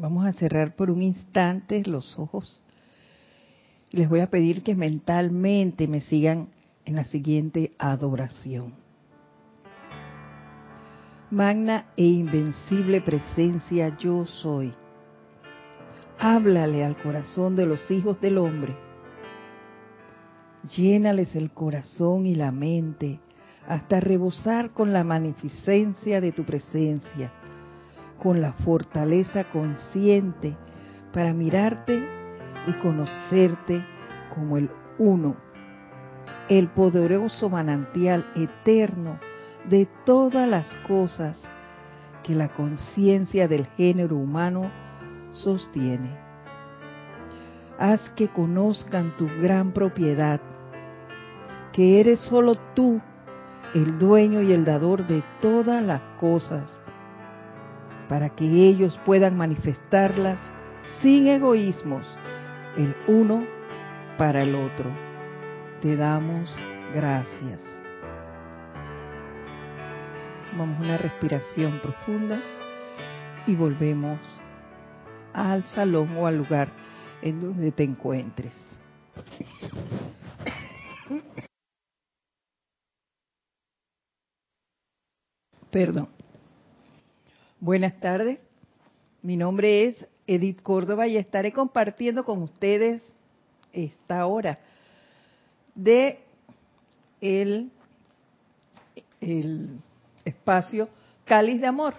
Vamos a cerrar por un instante los ojos. Les voy a pedir que mentalmente me sigan en la siguiente adoración. Magna e invencible presencia yo soy. Háblale al corazón de los hijos del hombre. Llénales el corazón y la mente hasta rebosar con la magnificencia de tu presencia, con la fortaleza consciente para mirarte y conocerte como el uno, el poderoso manantial eterno de todas las cosas que la conciencia del género humano sostiene. Haz que conozcan tu gran propiedad, que eres solo tú el dueño y el dador de todas las cosas, para que ellos puedan manifestarlas sin egoísmos, el uno para el otro. Te damos gracias. Tomamos una respiración profunda y volvemos al salón o al lugar en donde te encuentres. Perdón. Buenas tardes. Mi nombre es Edith Córdoba y estaré compartiendo con ustedes esta hora de el, el espacio Cáliz de Amor,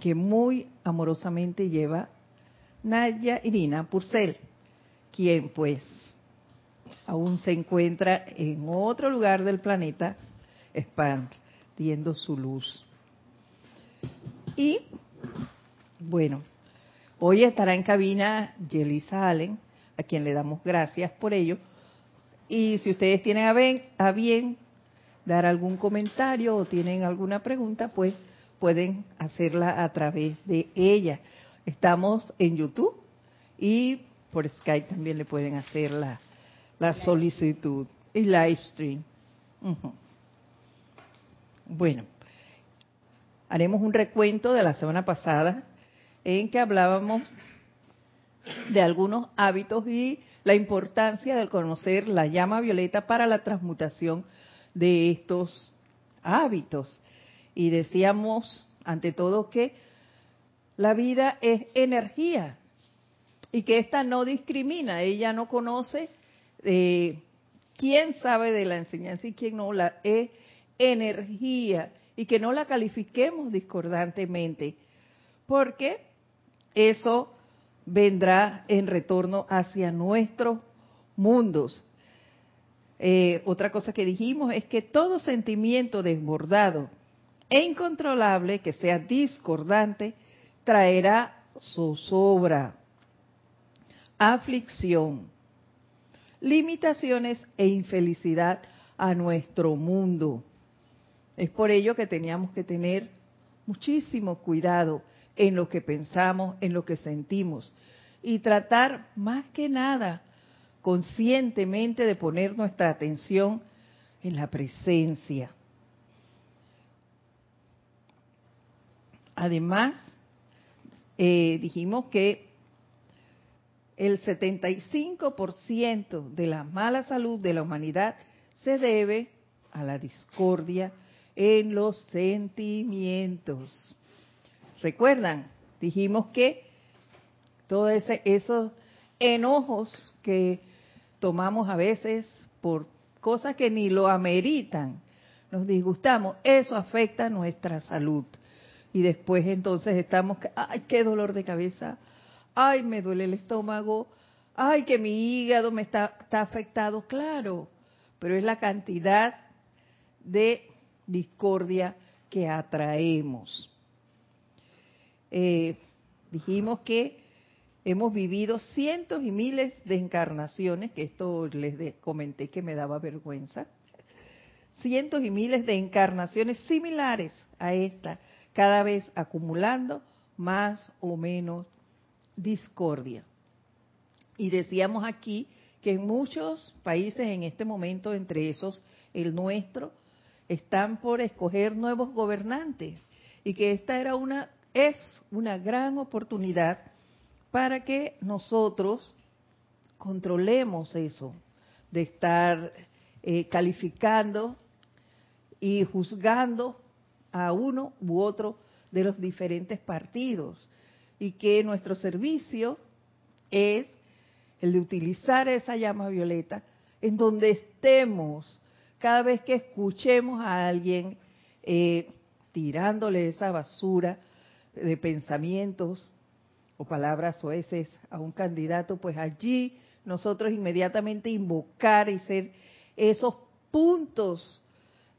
que muy amorosamente lleva Naya Irina Purcell, quien pues aún se encuentra en otro lugar del planeta expandiendo su luz. Y bueno, hoy estará en cabina Yelisa Allen, a quien le damos gracias por ello. Y si ustedes tienen a bien dar algún comentario o tienen alguna pregunta, pues pueden hacerla a través de ella. Estamos en YouTube y por Skype también le pueden hacer la, solicitud y live stream. Bueno, haremos un recuento de la semana pasada en que hablábamos de algunos hábitos y la importancia de conocer la llama violeta para la transmutación de estos hábitos. Y decíamos, ante todo, que la vida es energía y que ésta no discrimina, ella no conoce eh, quién sabe de la enseñanza y quién no, la es energía y que no la califiquemos discordantemente, porque eso vendrá en retorno hacia nuestros mundos. Eh, otra cosa que dijimos es que todo sentimiento desbordado e incontrolable que sea discordante traerá zozobra, aflicción, limitaciones e infelicidad a nuestro mundo. Es por ello que teníamos que tener muchísimo cuidado en lo que pensamos, en lo que sentimos y tratar más que nada conscientemente de poner nuestra atención en la presencia. Además, eh, dijimos que el 75% de la mala salud de la humanidad se debe a la discordia en los sentimientos. ¿Recuerdan? Dijimos que todos esos enojos que tomamos a veces por cosas que ni lo ameritan, nos disgustamos, eso afecta nuestra salud. Y después entonces estamos, ay, qué dolor de cabeza, ay, me duele el estómago, ay, que mi hígado me está, está afectado, claro, pero es la cantidad de discordia que atraemos. Eh, dijimos que hemos vivido cientos y miles de encarnaciones, que esto les comenté que me daba vergüenza, cientos y miles de encarnaciones similares a esta, cada vez acumulando más o menos discordia. Y decíamos aquí que en muchos países en este momento, entre esos el nuestro, están por escoger nuevos gobernantes y que esta era una es una gran oportunidad para que nosotros controlemos eso, de estar eh, calificando y juzgando a uno u otro de los diferentes partidos. Y que nuestro servicio es el de utilizar esa llama violeta en donde estemos, cada vez que escuchemos a alguien eh, tirándole esa basura de pensamientos o palabras o veces a un candidato, pues allí nosotros inmediatamente invocar y ser esos puntos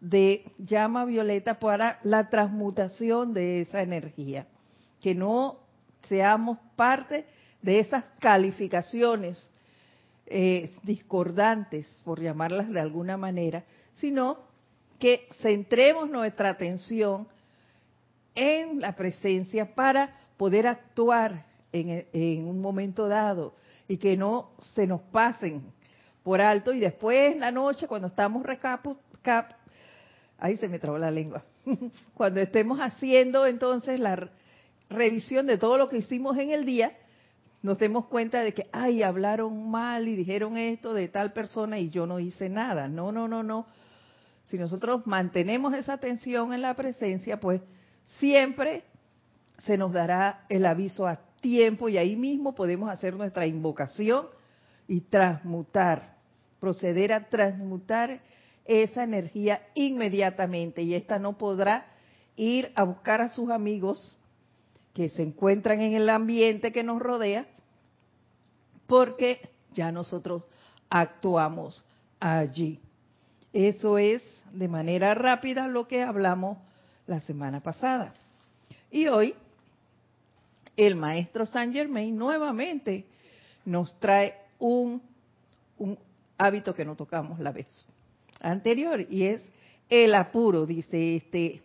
de llama violeta para la transmutación de esa energía. Que no seamos parte de esas calificaciones eh, discordantes, por llamarlas de alguna manera, sino que centremos nuestra atención en la presencia para poder actuar en, un momento dado y que no se nos pasen por alto. Y después en la noche cuando estamos recapu, ahí se me trabó la lengua, cuando estemos haciendo entonces la revisión de todo lo que hicimos en el día, nos demos cuenta de que, ay, hablaron mal y dijeron esto de tal persona y yo no hice nada. No, no, no, no. Si nosotros mantenemos esa atención en la presencia, pues siempre se nos dará el aviso a tiempo y ahí mismo podemos hacer nuestra invocación y transmutar, proceder a transmutar esa energía inmediatamente y esta no podrá ir a buscar a sus amigos que se encuentran en el ambiente que nos rodea porque ya nosotros actuamos allí. Eso es de manera rápida lo que hablamos la semana pasada. Y hoy el maestro Saint Germain nuevamente nos trae un, un hábito que no tocamos la vez anterior y es el apuro, dice este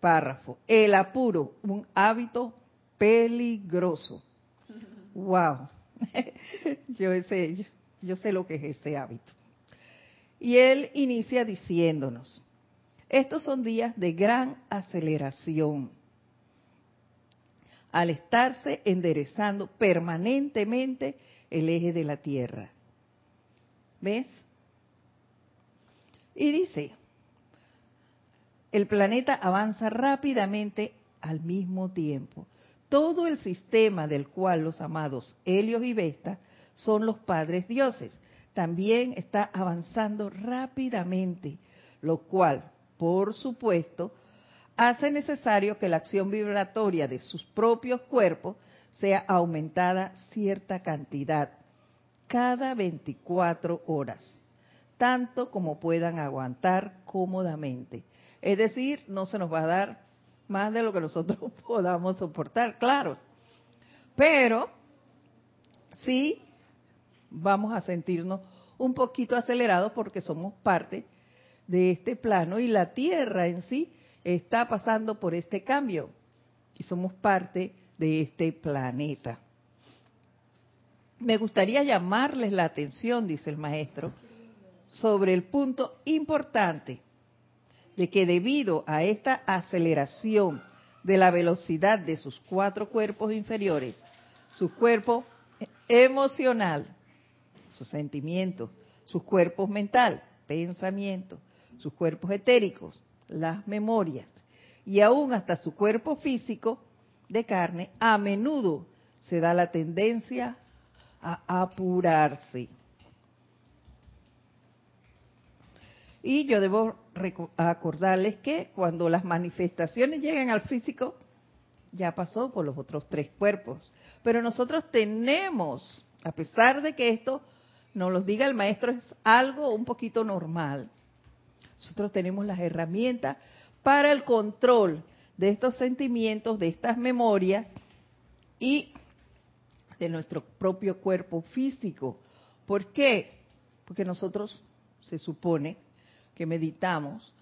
párrafo. El apuro, un hábito peligroso. Wow. yo sé, yo sé lo que es ese hábito. Y él inicia diciéndonos, estos son días de gran aceleración. Al estarse enderezando permanentemente el eje de la Tierra. ¿Ves? Y dice, el planeta avanza rápidamente al mismo tiempo. Todo el sistema del cual los amados Helios y Vesta son los padres dioses también está avanzando rápidamente, lo cual por supuesto, hace necesario que la acción vibratoria de sus propios cuerpos sea aumentada cierta cantidad cada 24 horas, tanto como puedan aguantar cómodamente. Es decir, no se nos va a dar más de lo que nosotros podamos soportar, claro. Pero sí vamos a sentirnos un poquito acelerados porque somos parte de este plano y la Tierra en sí está pasando por este cambio y somos parte de este planeta. Me gustaría llamarles la atención, dice el maestro, sobre el punto importante de que debido a esta aceleración de la velocidad de sus cuatro cuerpos inferiores, su cuerpo emocional, sus sentimientos, sus cuerpos mental, pensamiento, sus cuerpos etéricos, las memorias y aún hasta su cuerpo físico de carne, a menudo se da la tendencia a apurarse. Y yo debo acordarles que cuando las manifestaciones llegan al físico, ya pasó por los otros tres cuerpos. Pero nosotros tenemos, a pesar de que esto nos lo diga el maestro, es algo un poquito normal. Nosotros tenemos las herramientas para el control de estos sentimientos, de estas memorias y de nuestro propio cuerpo físico. ¿Por qué? Porque nosotros se supone que meditamos,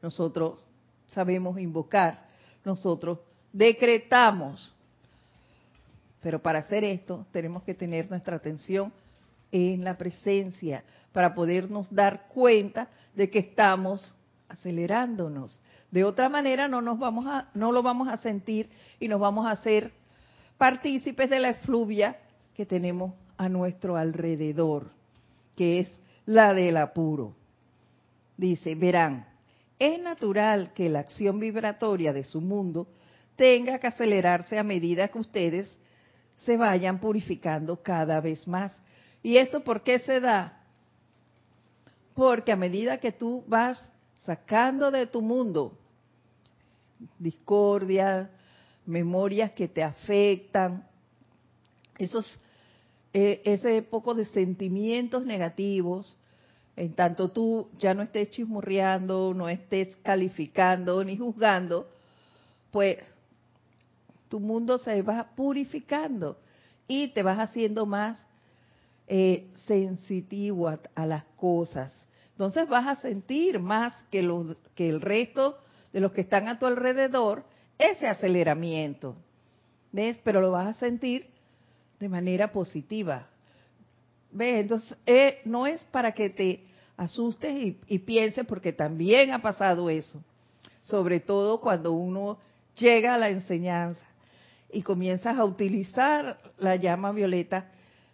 nosotros sabemos invocar, nosotros decretamos. Pero para hacer esto tenemos que tener nuestra atención en la presencia para podernos dar cuenta de que estamos acelerándonos. De otra manera no nos vamos a, no lo vamos a sentir y nos vamos a hacer partícipes de la efluvia que tenemos a nuestro alrededor, que es la del apuro. Dice, verán, es natural que la acción vibratoria de su mundo tenga que acelerarse a medida que ustedes se vayan purificando cada vez más. ¿Y esto por qué se da? Porque a medida que tú vas sacando de tu mundo discordia, memorias que te afectan, esos, eh, ese poco de sentimientos negativos, en tanto tú ya no estés chismurreando, no estés calificando ni juzgando, pues tu mundo se va purificando y te vas haciendo más eh, sensitivo a, las cosas. Entonces vas a sentir más que, que el resto de los que están a tu alrededor ese aceleramiento. ¿Ves? Pero lo vas a sentir de manera positiva. ¿Ves? Entonces, eh, no es para que te asustes y, pienses, porque también ha pasado eso. Sobre todo cuando uno llega a la enseñanza y comienzas a utilizar la llama violeta,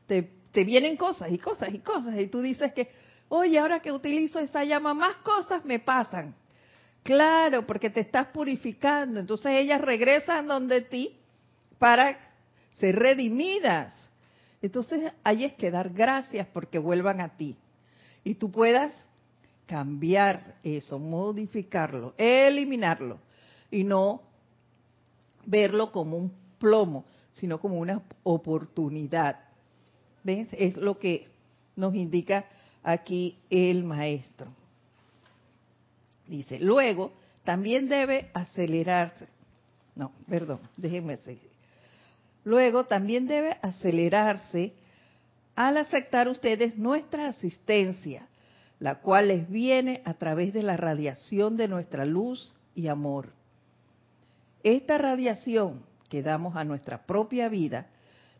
te, te vienen cosas y cosas y cosas. Y tú dices que, oye, ahora que utilizo esa llama, más cosas me pasan. Claro, porque te estás purificando. Entonces ellas regresan donde ti para ser redimidas. Entonces ahí es que dar gracias porque vuelvan a ti. Y tú puedas cambiar eso, modificarlo, eliminarlo. Y no verlo como un plomo, sino como una oportunidad. ¿Ves? Es lo que nos indica aquí el maestro. Dice, luego también debe acelerarse. No, perdón, déjenme seguir. Luego también debe acelerarse al aceptar ustedes nuestra asistencia, la cual les viene a través de la radiación de nuestra luz y amor. Esta radiación que damos a nuestra propia vida,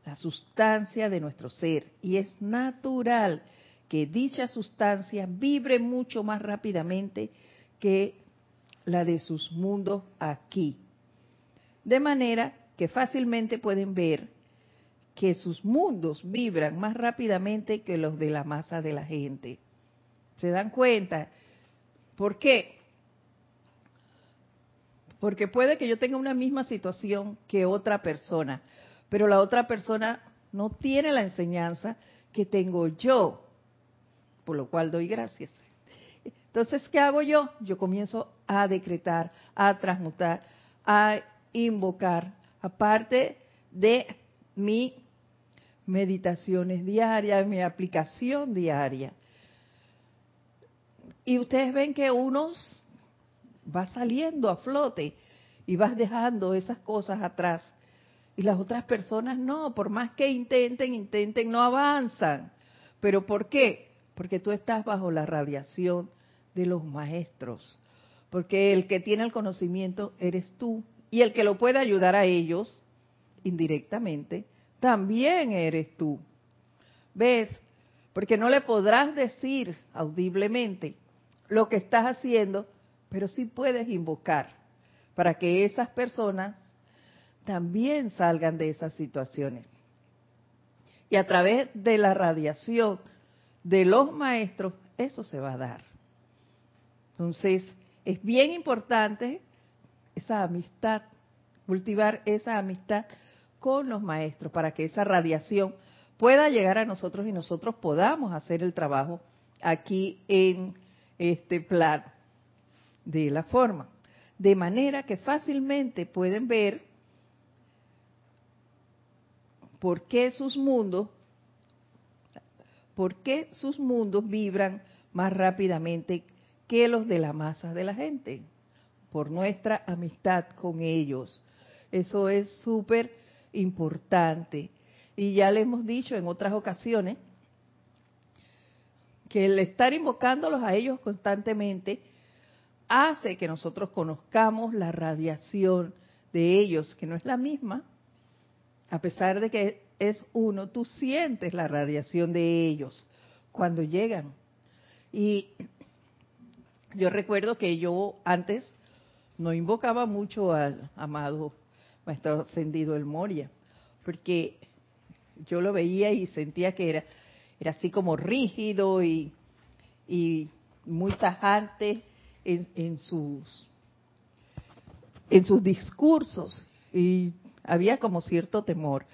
la sustancia de nuestro ser, y es natural que dicha sustancia vibre mucho más rápidamente que la de sus mundos aquí. De manera que fácilmente pueden ver que sus mundos vibran más rápidamente que los de la masa de la gente. ¿Se dan cuenta? ¿Por qué? Porque puede que yo tenga una misma situación que otra persona, pero la otra persona no tiene la enseñanza que tengo yo, por lo cual doy gracias. Entonces, ¿qué hago yo? Yo comienzo a decretar, a transmutar, a invocar, aparte de mi meditaciones diarias, mi aplicación diaria. Y ustedes ven que unos va saliendo a flote y vas dejando esas cosas atrás. Y las otras personas no, por más que intenten, intenten, no avanzan. ¿Pero por qué? Porque tú estás bajo la radiación de los maestros, porque el que tiene el conocimiento eres tú y el que lo puede ayudar a ellos indirectamente también eres tú. ¿Ves? Porque no le podrás decir audiblemente lo que estás haciendo, pero sí puedes invocar para que esas personas también salgan de esas situaciones. Y a través de la radiación de los maestros, eso se va a dar. Entonces, es bien importante esa amistad, cultivar esa amistad con los maestros para que esa radiación pueda llegar a nosotros y nosotros podamos hacer el trabajo aquí en este plano de la forma. De manera que fácilmente pueden ver por qué sus mundos, por qué sus mundos vibran más rápidamente que los de la masa de la gente, por nuestra amistad con ellos. Eso es súper importante. Y ya le hemos dicho en otras ocasiones que el estar invocándolos a ellos constantemente hace que nosotros conozcamos la radiación de ellos, que no es la misma, a pesar de que es uno, tú sientes la radiación de ellos cuando llegan. Y Yo recuerdo que yo antes no invocaba mucho al amado Maestro Ascendido El Moria, porque yo lo veía y sentía que era, era así como rígido y, muy tajante en, en, sus en sus discursos y había como cierto temor.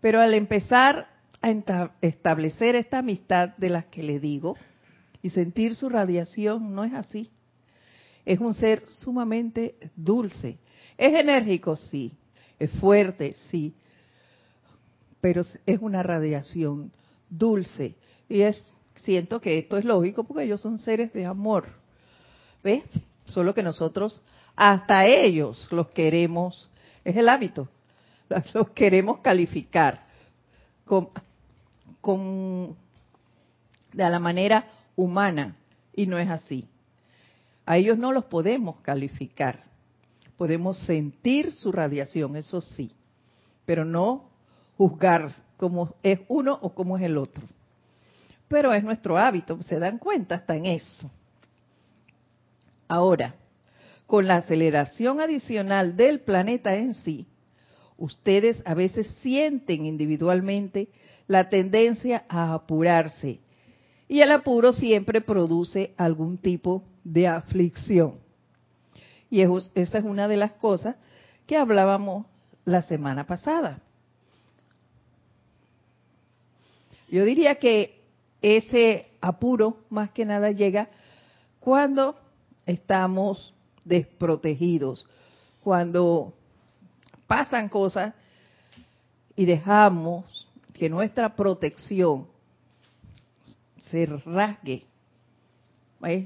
Pero al empezar a establecer esta amistad de las que le digo y sentir su radiación, no es así. Es un ser sumamente dulce. Es enérgico, sí. Es fuerte, sí. Pero es una radiación dulce. Y es, siento que esto es lógico porque ellos son seres de amor. ¿Ves? Solo que nosotros, hasta ellos los queremos, es el hábito, los queremos calificar con, con, de la manera humana y no es así. A ellos no los podemos calificar. Podemos sentir su radiación, eso sí, pero no juzgar cómo es uno o cómo es el otro. Pero es nuestro hábito, se dan cuenta hasta en eso. Ahora, con la aceleración adicional del planeta en sí, ustedes a veces sienten individualmente la tendencia a apurarse. Y el apuro siempre produce algún tipo de aflicción. Y esa es una de las cosas que hablábamos la semana pasada. Yo diría que ese apuro más que nada llega cuando estamos desprotegidos, cuando pasan cosas y dejamos que nuestra protección se rasgue,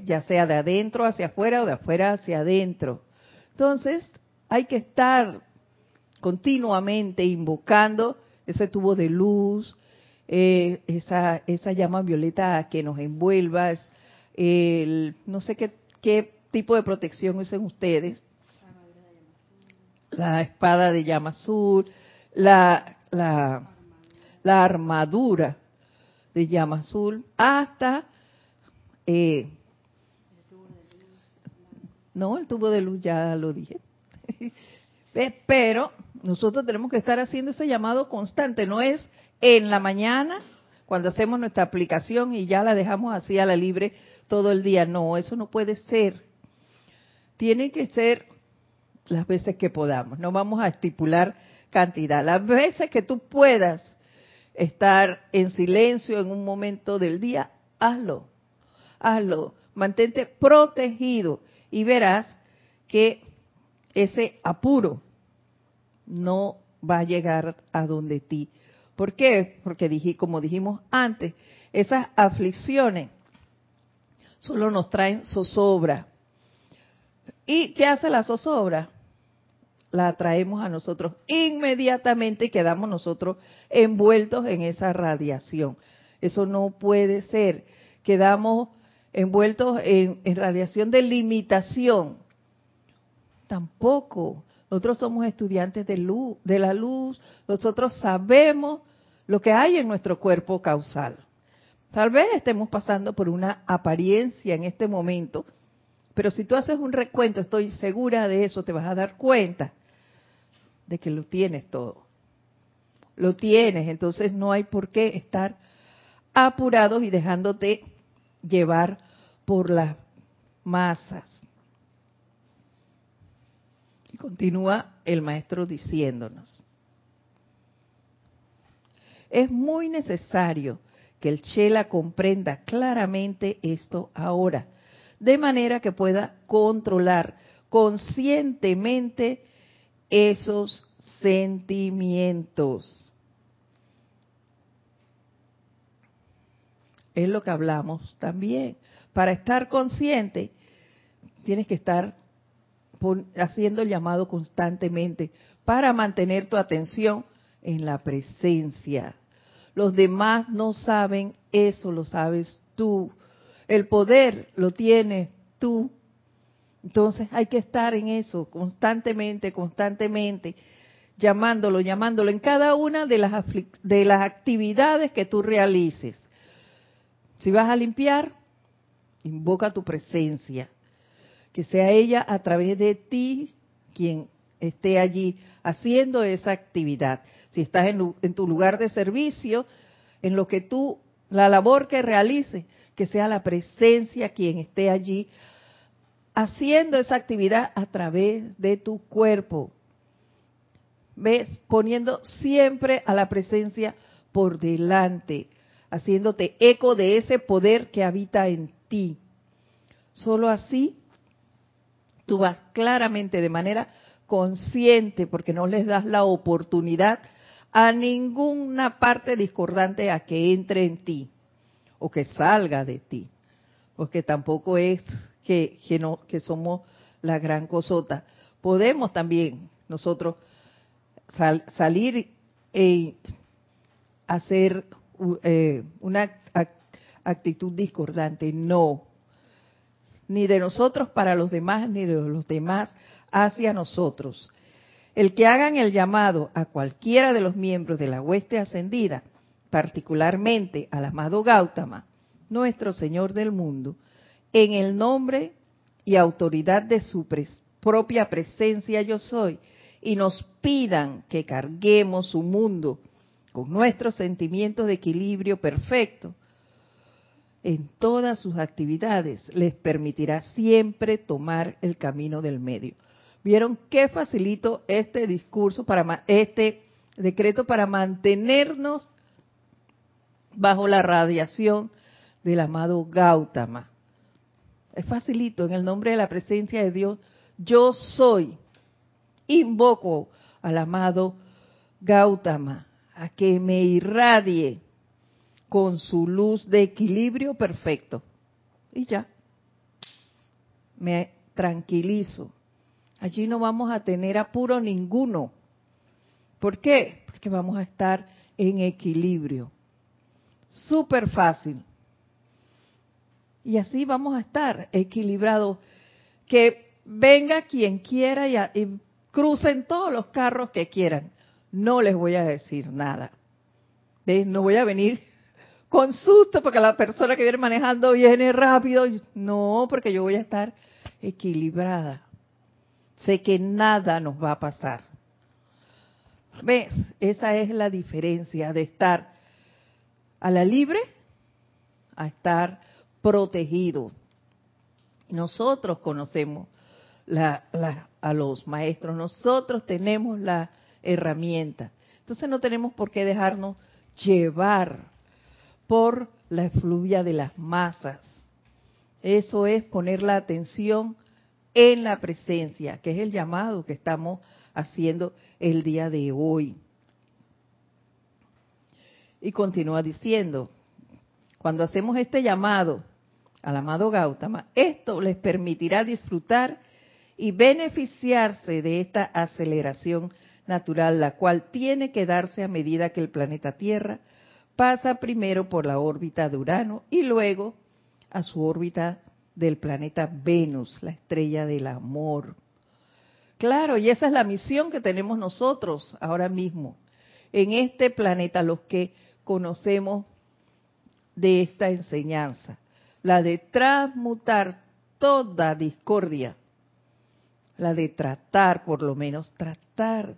ya sea de adentro hacia afuera o de afuera hacia adentro. Entonces, hay que estar continuamente invocando ese tubo de luz, eh, esa, esa llama violeta que nos envuelva, el, no sé qué, qué tipo de protección usen ustedes, la espada de llama azul, la, la, la armadura de llama azul, hasta... Eh, no, el tubo de luz ya lo dije. Pero nosotros tenemos que estar haciendo ese llamado constante, no es en la mañana cuando hacemos nuestra aplicación y ya la dejamos así a la libre todo el día. No, eso no puede ser. Tiene que ser las veces que podamos. No vamos a estipular cantidad. Las veces que tú puedas estar en silencio en un momento del día, hazlo. Hazlo. Mantente protegido y verás que ese apuro no va a llegar a donde ti. ¿Por qué? Porque dije, como dijimos antes, esas aflicciones solo nos traen zozobra. ¿Y qué hace la zozobra? La traemos a nosotros inmediatamente y quedamos nosotros envueltos en esa radiación. Eso no puede ser. Quedamos envueltos en, radiación de limitación. Tampoco. Nosotros somos estudiantes de, luz, de la luz. Nosotros sabemos lo que hay en nuestro cuerpo causal. Tal vez estemos pasando por una apariencia en este momento, pero si tú haces un recuento, estoy segura de eso, te vas a dar cuenta de que lo tienes todo. Lo tienes, entonces no hay por qué estar apurados y dejándote llevar por las masas. Y continúa el maestro diciéndonos. Es muy necesario que el Chela comprenda claramente esto ahora, de manera que pueda controlar conscientemente esos sentimientos. Es lo que hablamos también. Para estar consciente, tienes que estar haciendo el llamado constantemente para mantener tu atención en la presencia. Los demás no saben eso, lo sabes tú. El poder lo tienes tú. Entonces hay que estar en eso constantemente, constantemente, llamándolo, llamándolo en cada una de las, de las actividades que tú realices. Si vas a limpiar, invoca tu presencia. que sea ella a través de ti quien esté allí haciendo esa actividad. Si estás en, tu lugar de servicio, en lo que tú, la labor que realices, que sea la presencia quien esté allí haciendo esa actividad a través de tu cuerpo. ¿Ves? Poniendo siempre a la presencia por delante, haciéndote eco de ese poder que habita en ti. Solo así tú vas claramente de manera consciente, porque no les das la oportunidad a ninguna parte discordante a que entre en ti o que salga de ti, porque tampoco es que, no, que somos la gran cosota. Podemos también nosotros salir e hacer eh, una actitud discordante, no, ni de nosotros para los demás, ni de los demás hacia nosotros. El que hagan el llamado a cualquiera de los miembros de la hueste ascendida, particularmente al amado Gautama, nuestro Señor del mundo, en el nombre y autoridad de su propia presencia yo soy, y nos pidan que carguemos su mundo con nuestros sentimientos de equilibrio perfecto, en todas sus actividades les permitirá siempre tomar el camino del medio. ¿Vieron qué facilito este discurso para este decreto para mantenernos bajo la radiación del amado Gautama? Es facilito en el nombre de la presencia de Dios. Yo soy. Invoco al amado Gautama a que me irradie con su luz de equilibrio perfecto. Y ya, me tranquilizo. Allí no vamos a tener apuro ninguno. ¿Por qué? Porque vamos a estar en equilibrio. Súper fácil. Y así vamos a estar equilibrados. Que venga quien quiera y, y crucen todos los carros que quieran no les voy a decir nada. No voy a venir con susto porque la persona que viene manejando viene rápido. No, porque yo voy a estar equilibrada. Sé que nada nos va a pasar. ¿Ves? Esa es la diferencia de estar a la libre a estar protegido. Nosotros conocemos a los maestros, nosotros tenemos la herramienta. Entonces no tenemos por qué dejarnos llevar por la efluvia de las masas. Eso es poner la atención en la presencia, que es el llamado que estamos haciendo el día de hoy. Y continúa diciendo, cuando hacemos este llamado al amado Gautama, esto les permitirá disfrutar y beneficiarse de esta aceleración natural, la cual tiene que darse a medida que el planeta Tierra pasa primero por la órbita de Urano y luego a su órbita del planeta Venus, la estrella del amor. Claro, y esa es la misión que tenemos nosotros ahora mismo en este planeta, los que conocemos de esta enseñanza, la de transmutar toda discordia, la de tratar, por lo menos tratar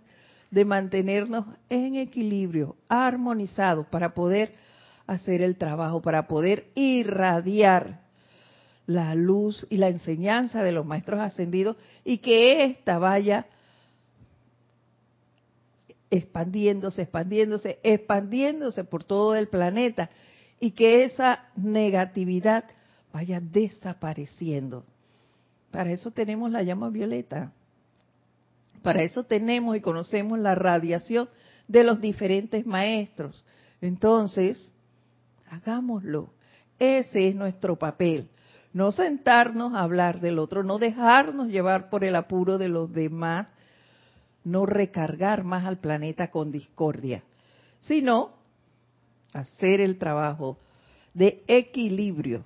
de mantenernos en equilibrio, armonizados, para poder hacer el trabajo, para poder irradiar la luz y la enseñanza de los maestros ascendidos y que ésta vaya expandiéndose, expandiéndose, expandiéndose por todo el planeta y que esa negatividad vaya desapareciendo. Para eso tenemos la llama violeta. Para eso tenemos y conocemos la radiación de los diferentes maestros. Entonces, hagámoslo. Ese es nuestro papel. No sentarnos a hablar del otro, no dejarnos llevar por el apuro de los demás, no recargar más al planeta con discordia, sino hacer el trabajo de equilibrio.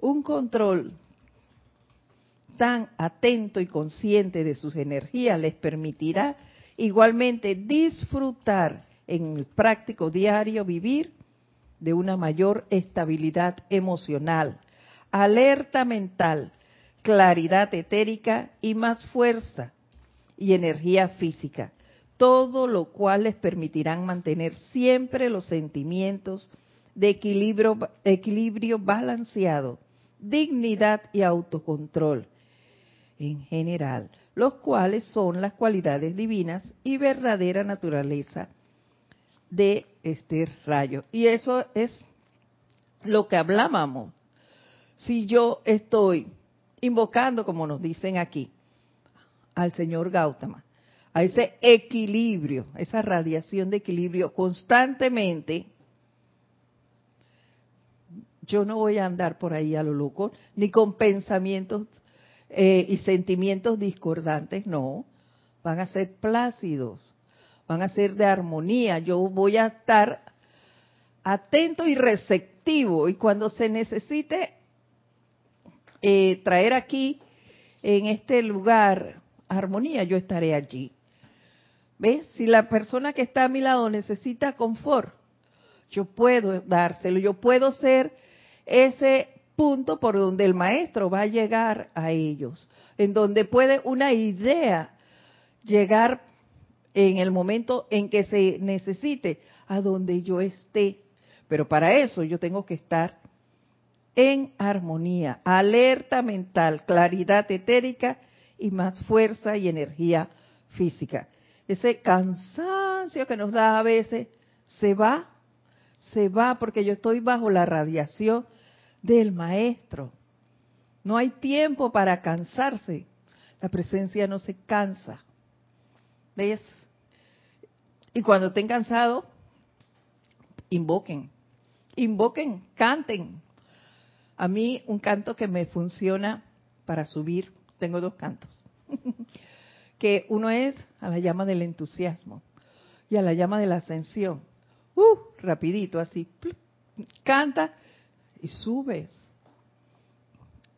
Un control tan atento y consciente de sus energías les permitirá igualmente disfrutar en el práctico diario vivir de una mayor estabilidad emocional, alerta mental claridad etérica y más fuerza y energía física, todo lo cual les permitirán mantener siempre los sentimientos de equilibrio, equilibrio balanceado, dignidad y autocontrol en general, los cuales son las cualidades divinas y verdadera naturaleza de este rayo. Y eso es lo que hablábamos. Si yo estoy invocando, como nos dicen aquí, al señor Gautama, a ese equilibrio, esa radiación de equilibrio constantemente, yo no voy a andar por ahí a lo loco, ni con pensamientos eh, y sentimientos discordantes, no, van a ser plácidos, van a ser de armonía, yo voy a estar atento y receptivo y cuando se necesite eh, traer aquí en este lugar armonía, yo estaré allí. ¿Ves? Si la persona que está a mi lado necesita confort, yo puedo dárselo, yo puedo ser ese punto por donde el maestro va a llegar a ellos, en donde puede una idea llegar en el momento en que se necesite, a donde yo esté. Pero para eso yo tengo que estar en armonía, alerta mental, claridad etérica y más fuerza y energía física. Ese cansancio que nos da a veces se va, se va porque yo estoy bajo la radiación del maestro. No hay tiempo para cansarse. La presencia no se cansa. ¿Ves? Y cuando estén cansados, invoquen. Invoquen, canten. A mí un canto que me funciona para subir, tengo dos cantos. que uno es a la llama del entusiasmo y a la llama de la ascensión. Uh, rapidito así. Canta y subes.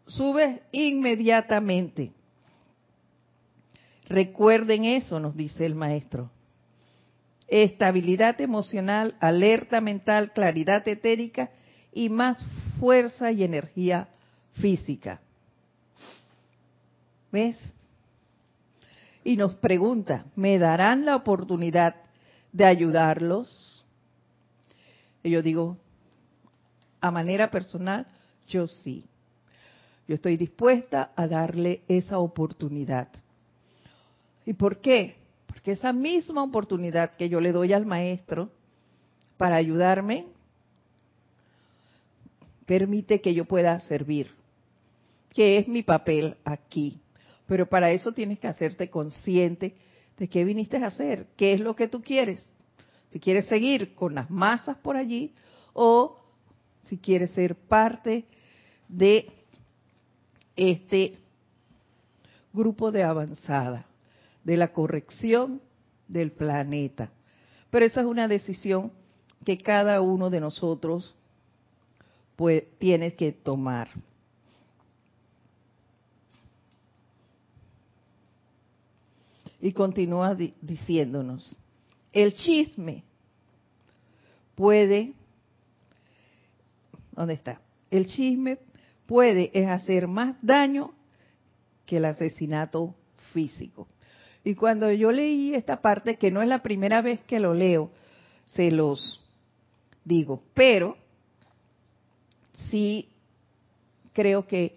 Subes inmediatamente. Recuerden eso, nos dice el maestro. Estabilidad emocional, alerta mental, claridad etérica y más fuerza y energía física. ¿Ves? Y nos pregunta, ¿me darán la oportunidad de ayudarlos? Y yo digo, a manera personal, yo sí. Yo estoy dispuesta a darle esa oportunidad. ¿Y por qué? Porque esa misma oportunidad que yo le doy al maestro para ayudarme, permite que yo pueda servir, que es mi papel aquí. Pero para eso tienes que hacerte consciente de qué viniste a hacer, qué es lo que tú quieres. Si quieres seguir con las masas por allí o si quiere ser parte de este grupo de avanzada, de la corrección del planeta. Pero esa es una decisión que cada uno de nosotros tiene que tomar. Y continúa diciéndonos, el chisme puede ¿Dónde está? El chisme puede hacer más daño que el asesinato físico. Y cuando yo leí esta parte, que no es la primera vez que lo leo, se los digo, pero sí creo que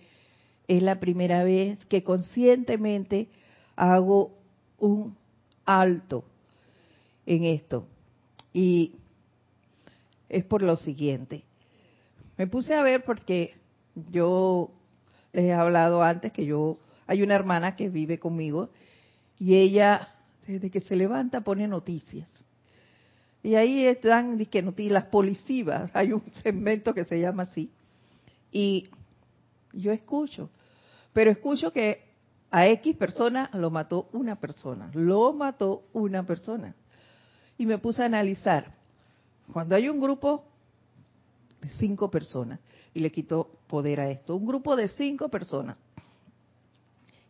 es la primera vez que conscientemente hago un alto en esto. Y es por lo siguiente. Me puse a ver porque yo les he hablado antes que yo, hay una hermana que vive conmigo y ella desde que se levanta pone noticias. Y ahí están que noticias, las policías, hay un segmento que se llama así. Y yo escucho, pero escucho que a X persona lo mató una persona, lo mató una persona. Y me puse a analizar, cuando hay un grupo cinco personas y le quitó poder a esto. Un grupo de cinco personas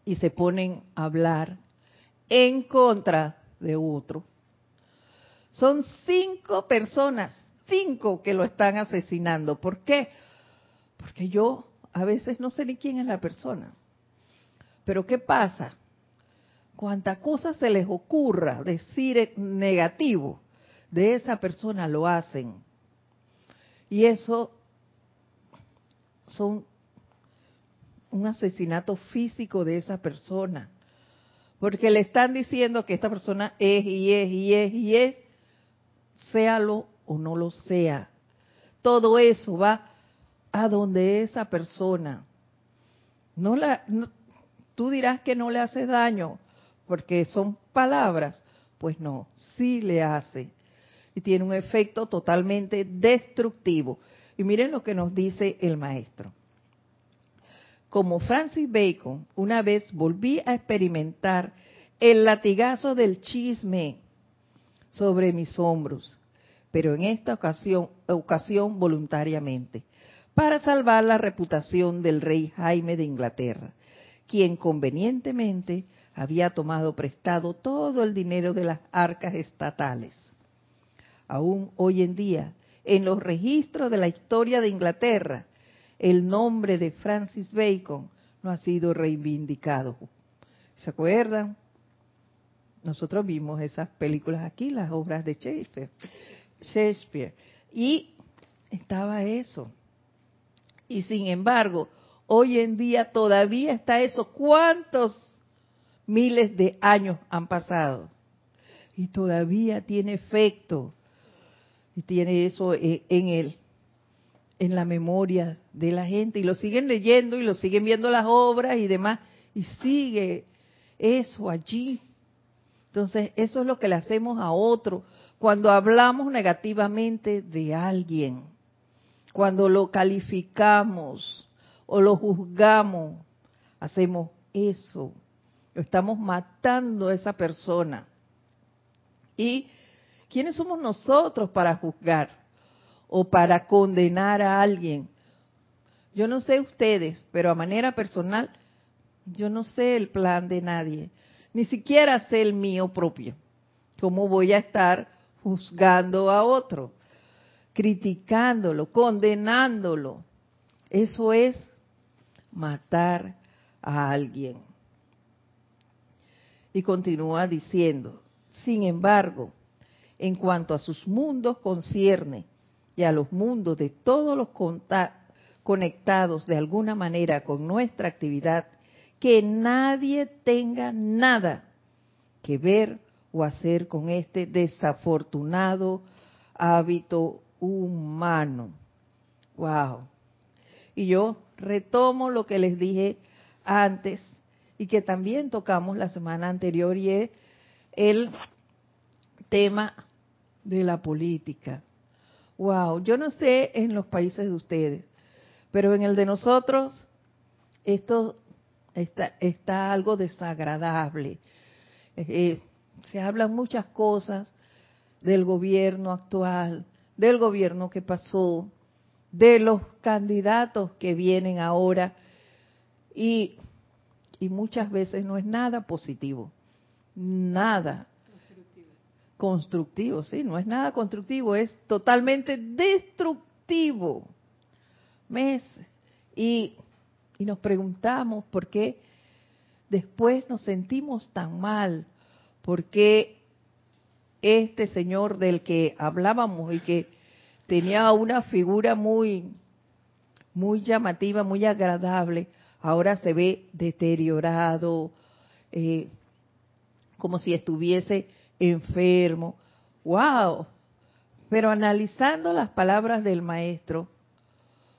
y se ponen a hablar en contra de otro. Son cinco personas, cinco que lo están asesinando. ¿Por qué? Porque yo a veces no sé ni quién es la persona. Pero ¿qué pasa? Cuanta cosa se les ocurra decir negativo de esa persona, lo hacen. Y eso son un asesinato físico de esa persona. Porque le están diciendo que esta persona es y es y es y es, séalo o no lo sea. Todo eso va a donde esa persona. No la, tú dirás que no le hace daño porque son palabras. Pues no, sí le hace. Y tiene un efecto totalmente destructivo. Y miren lo que nos dice el maestro. Como Francis Bacon, una vez volví a experimentar el latigazo del chisme sobre mis hombros, pero en esta ocasión, ocasión voluntariamente, para salvar la reputación del rey Jaime de Inglaterra, quien convenientemente había tomado prestado todo el dinero de las arcas estatales. Aún hoy en día, en los registros de la historia de Inglaterra, el nombre de Francis Bacon no ha sido reivindicado. ¿Se acuerdan? Nosotros vimos esas películas aquí, las obras de Shakespeare. Shakespeare. Y estaba eso. Y sin embargo, hoy en día todavía está eso. ¿Cuántos miles de años han pasado? Y todavía tiene efecto. Y tiene eso eh, en él en la memoria de la gente y lo siguen leyendo y lo siguen viendo las obras y demás y sigue eso allí. Entonces, eso es lo que le hacemos a otro cuando hablamos negativamente de alguien, cuando lo calificamos o lo juzgamos, hacemos eso. Estamos matando a esa persona. ¿Y quiénes somos nosotros para juzgar? o para condenar a alguien. Yo no sé ustedes, pero a manera personal, yo no sé el plan de nadie, ni siquiera sé el mío propio. ¿Cómo voy a estar juzgando a otro, criticándolo, condenándolo? Eso es matar a alguien. Y continúa diciendo, sin embargo, en cuanto a sus mundos concierne, y a los mundos de todos los conectados de alguna manera con nuestra actividad, que nadie tenga nada que ver o hacer con este desafortunado hábito humano. Wow. Y yo retomo lo que les dije antes y que también tocamos la semana anterior y es el tema de la política. Wow, yo no sé en los países de ustedes, pero en el de nosotros esto está, está algo desagradable. Eh, se hablan muchas cosas del gobierno actual, del gobierno que pasó, de los candidatos que vienen ahora y, y muchas veces no es nada positivo, nada constructivo, sí, no es nada constructivo, es totalmente destructivo. ¿Ves? Y, y nos preguntamos por qué después nos sentimos tan mal, por qué este señor del que hablábamos y que tenía una figura muy, muy llamativa, muy agradable, ahora se ve deteriorado, eh, como si estuviese enfermo. ¡Wow! Pero analizando las palabras del maestro,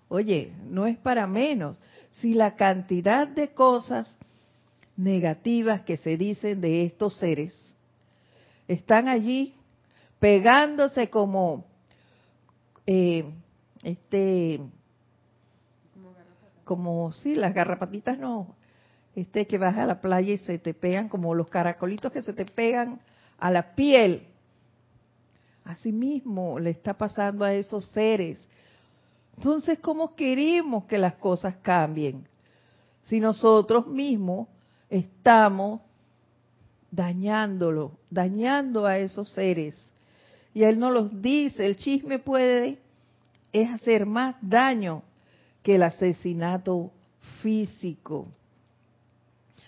oye, no es para menos. Si la cantidad de cosas negativas que se dicen de estos seres están allí pegándose como eh, este como sí las garrapatitas no este que vas a la playa y se te pegan como los caracolitos que se te pegan a la piel. Asimismo le está pasando a esos seres. Entonces, ¿cómo queremos que las cosas cambien? Si nosotros mismos estamos dañándolo, dañando a esos seres. Y él nos los dice, el chisme puede es hacer más daño que el asesinato físico.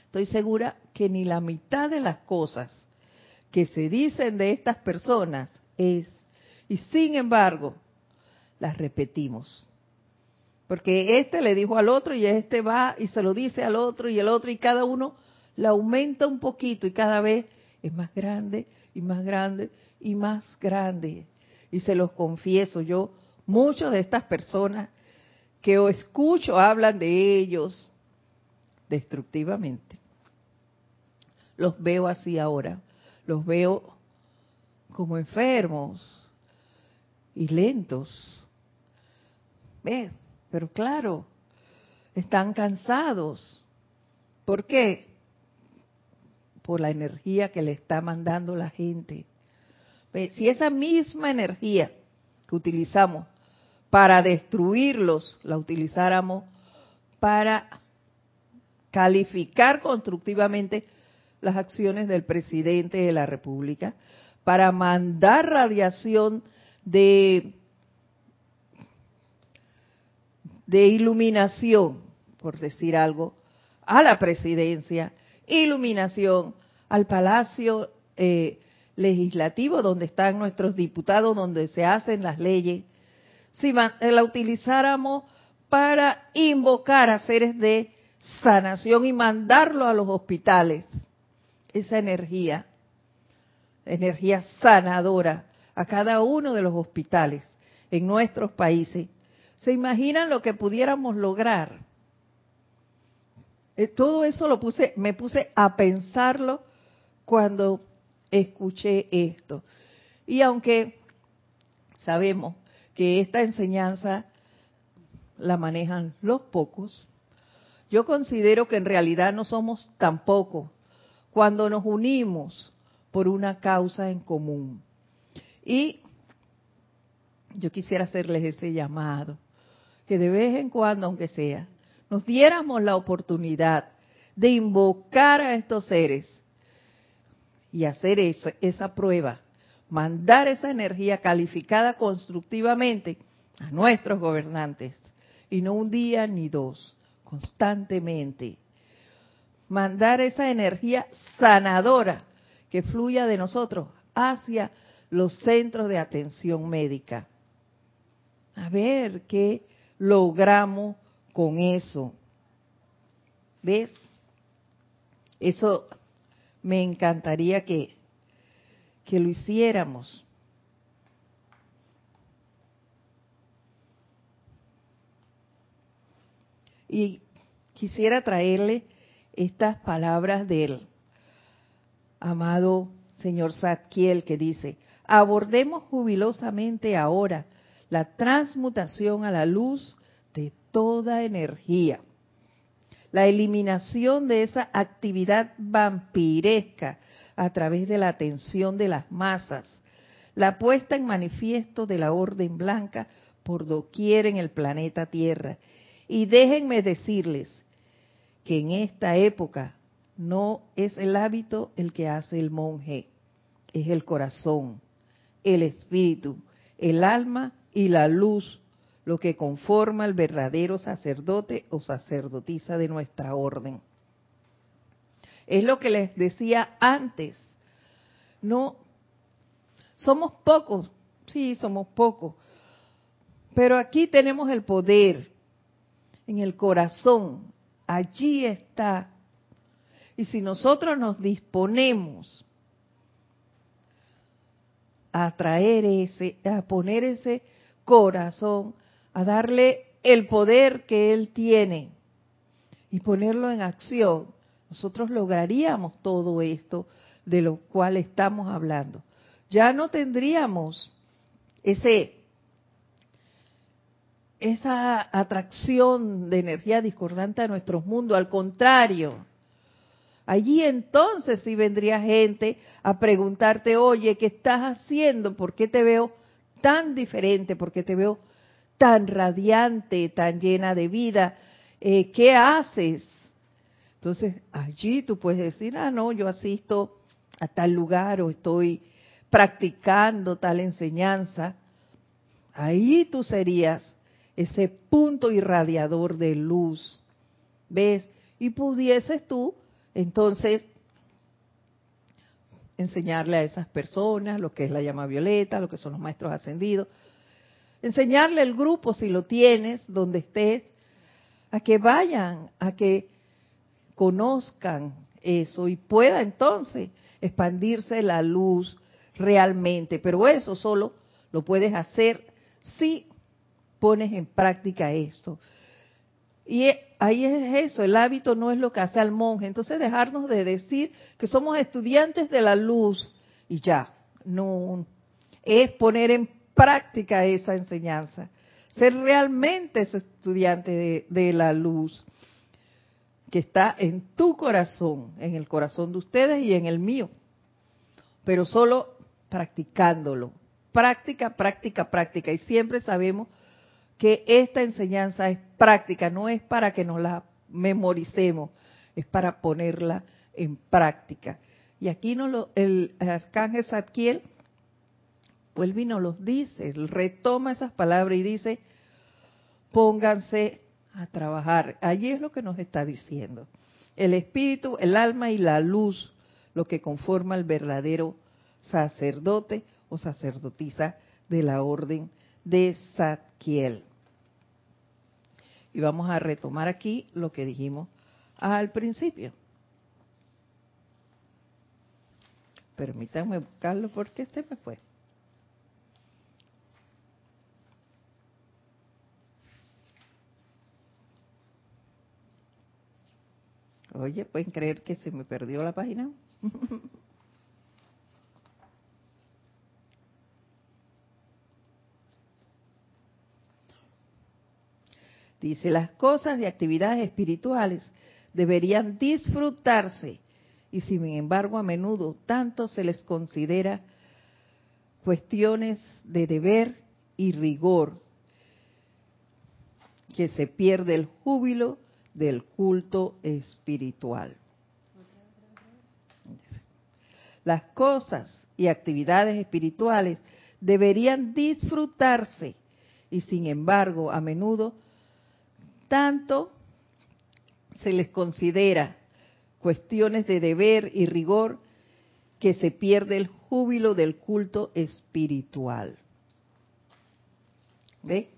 estoy segura que ni la mitad de las cosas que se dicen de estas personas es, y sin embargo, las repetimos. Porque este le dijo al otro y este va y se lo dice al otro y el otro y cada uno la aumenta un poquito y cada vez es más grande y más grande y más grande. Y se los confieso, yo, muchas de estas personas que escucho hablan de ellos destructivamente. Los veo así ahora, los veo como enfermos y lentos. ¿Ves? Pero claro, están cansados. ¿Por qué? Por la energía que le está mandando la gente. Si esa misma energía que utilizamos para destruirlos la utilizáramos para calificar constructivamente las acciones del presidente de la República, para mandar radiación de iluminación, por decir algo, a la presidencia, iluminación al Palacio eh, Legislativo, donde están nuestros diputados, donde se hacen las leyes, si eh, la utilizáramos para invocar a seres de sanación y mandarlo a los hospitales, esa energía, energía sanadora, a cada uno de los hospitales en nuestros países, ¿Se imaginan lo que pudiéramos lograr? Eh, todo eso lo puse, me puse a pensarlo cuando escuché esto. Y aunque sabemos que esta enseñanza la manejan los pocos, yo considero que en realidad no somos tan pocos cuando nos unimos por una causa en común. Y yo quisiera hacerles ese llamado que de vez en cuando, aunque sea, nos diéramos la oportunidad de invocar a estos seres y hacer esa, esa prueba, mandar esa energía calificada constructivamente a nuestros gobernantes, y no un día ni dos, constantemente. Mandar esa energía sanadora que fluya de nosotros hacia los centros de atención médica. A ver qué logramos con eso. ¿Ves? Eso me encantaría que, que lo hiciéramos. Y quisiera traerle estas palabras del amado señor Zadkiel que dice, abordemos jubilosamente ahora la transmutación a la luz de toda energía, la eliminación de esa actividad vampiresca a través de la atención de las masas, la puesta en manifiesto de la orden blanca por doquier en el planeta Tierra. Y déjenme decirles que en esta época no es el hábito el que hace el monje, es el corazón, el espíritu, el alma y la luz lo que conforma el verdadero sacerdote o sacerdotisa de nuestra orden. Es lo que les decía antes. No, somos pocos, sí, somos pocos, pero aquí tenemos el poder en el corazón, allí está. Y si nosotros nos disponemos a traer ese, a poner ese corazón, a darle el poder que Él tiene y ponerlo en acción, nosotros lograríamos todo esto de lo cual estamos hablando. Ya no tendríamos ese esa atracción de energía discordante a nuestro mundo, al contrario. Allí entonces sí vendría gente a preguntarte, oye, ¿qué estás haciendo? ¿Por qué te veo tan diferente, porque te veo tan radiante, tan llena de vida. Eh, ¿Qué haces? Entonces, allí tú puedes decir, ah, no, yo asisto a tal lugar o estoy practicando tal enseñanza. Ahí tú serías ese punto irradiador de luz. ¿Ves? Y pudieses tú Entonces, enseñarle a esas personas lo que es la llama violeta, lo que son los maestros ascendidos, enseñarle el grupo si lo tienes, donde estés, a que vayan, a que conozcan eso y pueda entonces expandirse la luz realmente. Pero eso solo lo puedes hacer si pones en práctica esto. Y ahí es eso, el hábito no es lo que hace al monje. Entonces dejarnos de decir que somos estudiantes de la luz y ya, no, es poner en práctica esa enseñanza, ser realmente ese estudiante de, de la luz que está en tu corazón, en el corazón de ustedes y en el mío, pero solo practicándolo. Práctica, práctica, práctica. Y siempre sabemos que esta enseñanza es práctica, no es para que nos la memoricemos, es para ponerla en práctica. Y aquí no lo, el arcángel Zadkiel vuelve y nos los dice, retoma esas palabras y dice, pónganse a trabajar. Allí es lo que nos está diciendo. El espíritu, el alma y la luz, lo que conforma el verdadero sacerdote o sacerdotisa de la orden de Zadkiel. Y vamos a retomar aquí lo que dijimos al principio. Permítanme buscarlo porque este me fue. Oye, ¿pueden creer que se me perdió la página? Dice, las cosas y actividades espirituales deberían disfrutarse y sin embargo a menudo tanto se les considera cuestiones de deber y rigor que se pierde el júbilo del culto espiritual. Las cosas y actividades espirituales deberían disfrutarse y sin embargo a menudo tanto se les considera cuestiones de deber y rigor que se pierde el júbilo del culto espiritual. ¿Ve?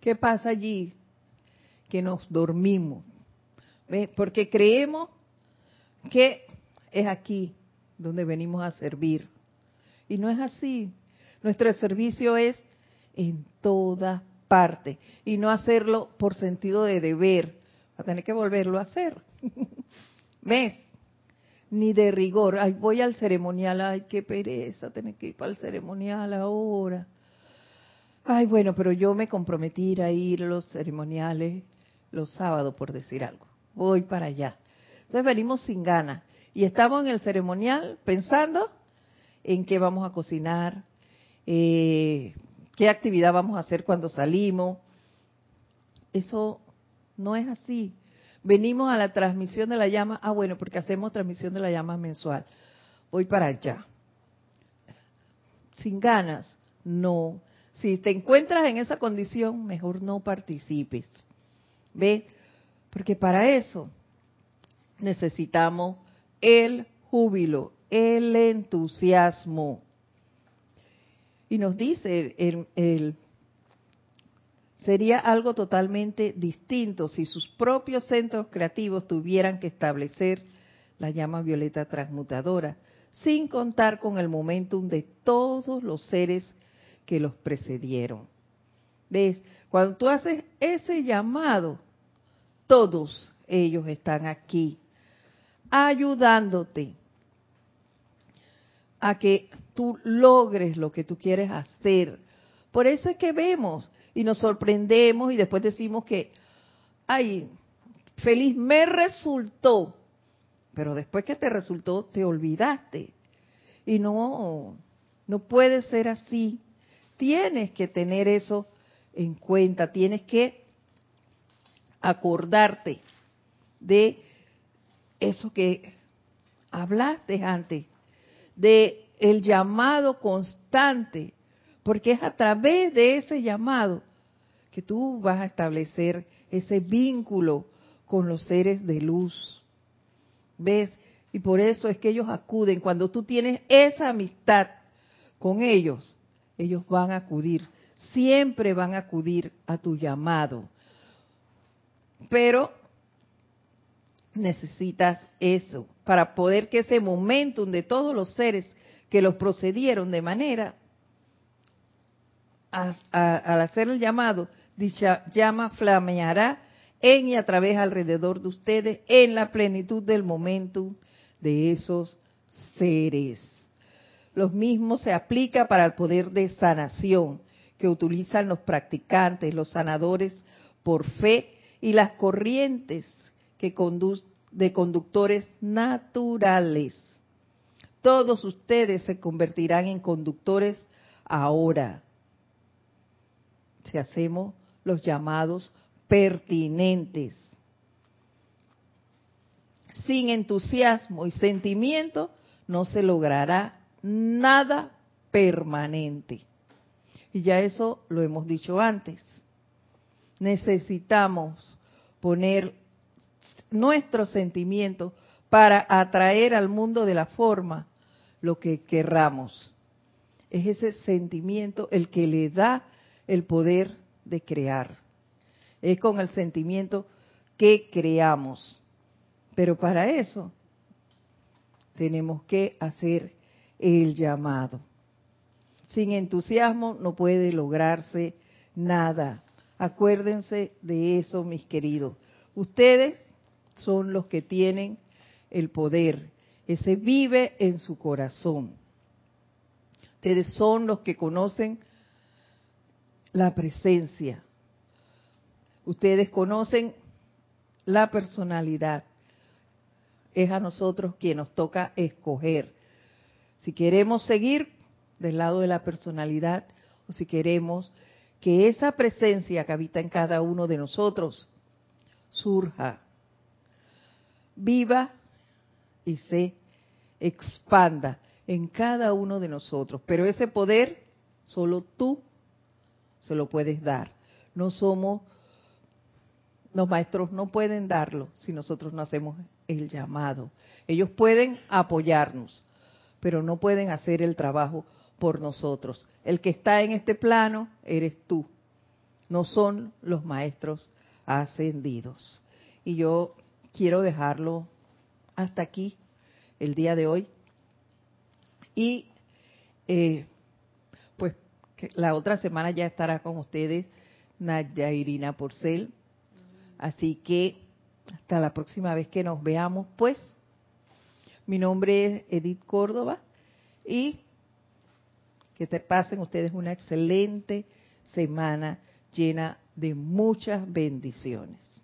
¿Qué pasa allí? Que nos dormimos. ¿Ve? Porque creemos que es aquí donde venimos a servir. Y no es así. Nuestro servicio es en toda parte y no hacerlo por sentido de deber, a tener que volverlo a hacer. ¿Ves? Ni de rigor. Ay, voy al ceremonial, ay, qué pereza tener que ir para el ceremonial ahora. Ay, bueno, pero yo me comprometí a ir a los ceremoniales los sábados, por decir algo. Voy para allá. Entonces venimos sin ganas. Y estamos en el ceremonial pensando en qué vamos a cocinar, eh, qué actividad vamos a hacer cuando salimos. Eso no es así. Venimos a la transmisión de la llama, ah bueno, porque hacemos transmisión de la llama mensual. Voy para allá. Sin ganas, no. Si te encuentras en esa condición, mejor no participes. ¿Ve? Porque para eso necesitamos el júbilo, el entusiasmo. Y nos dice, el, sería algo totalmente distinto si sus propios centros creativos tuvieran que establecer la llama violeta transmutadora, sin contar con el momentum de todos los seres que los precedieron. ¿Ves? Cuando tú haces ese llamado, todos ellos están aquí, ayudándote a que tú logres lo que tú quieres hacer. Por eso es que vemos y nos sorprendemos y después decimos que, ay, feliz me resultó, pero después que te resultó te olvidaste. Y no, no puede ser así. Tienes que tener eso en cuenta, tienes que acordarte de eso que hablaste antes, de el llamado constante, porque es a través de ese llamado que tú vas a establecer ese vínculo con los seres de luz. ¿Ves? Y por eso es que ellos acuden. Cuando tú tienes esa amistad con ellos, ellos van a acudir. Siempre van a acudir a tu llamado. Pero necesitas eso para poder que ese momentum de todos los seres que los procedieron de manera al hacer el llamado, dicha llama flameará en y a través alrededor de ustedes en la plenitud del momentum de esos seres. Los mismos se aplica para el poder de sanación que utilizan los practicantes, los sanadores por fe y las corrientes que de conductores naturales. Todos ustedes se convertirán en conductores ahora. Si hacemos los llamados pertinentes. Sin entusiasmo y sentimiento no se logrará nada permanente. Y ya eso lo hemos dicho antes. Necesitamos poner nuestros sentimientos para atraer al mundo de la forma lo que querramos. Es ese sentimiento el que le da el poder de crear. Es con el sentimiento que creamos. Pero para eso tenemos que hacer el llamado. Sin entusiasmo no puede lograrse nada. Acuérdense de eso, mis queridos. Ustedes son los que tienen el poder. Ese vive en su corazón. Ustedes son los que conocen la presencia. Ustedes conocen la personalidad. Es a nosotros quien nos toca escoger si queremos seguir del lado de la personalidad o si queremos que esa presencia que habita en cada uno de nosotros surja, viva y se expanda en cada uno de nosotros. Pero ese poder solo tú se lo puedes dar. No somos, los maestros no pueden darlo si nosotros no hacemos el llamado. Ellos pueden apoyarnos, pero no pueden hacer el trabajo por nosotros. El que está en este plano eres tú, no son los maestros ascendidos. Y yo quiero dejarlo hasta aquí el día de hoy. Y eh, pues la otra semana ya estará con ustedes Naya Irina Porcel. Así que hasta la próxima vez que nos veamos, pues mi nombre es Edith Córdoba y que te pasen ustedes una excelente semana llena de muchas bendiciones.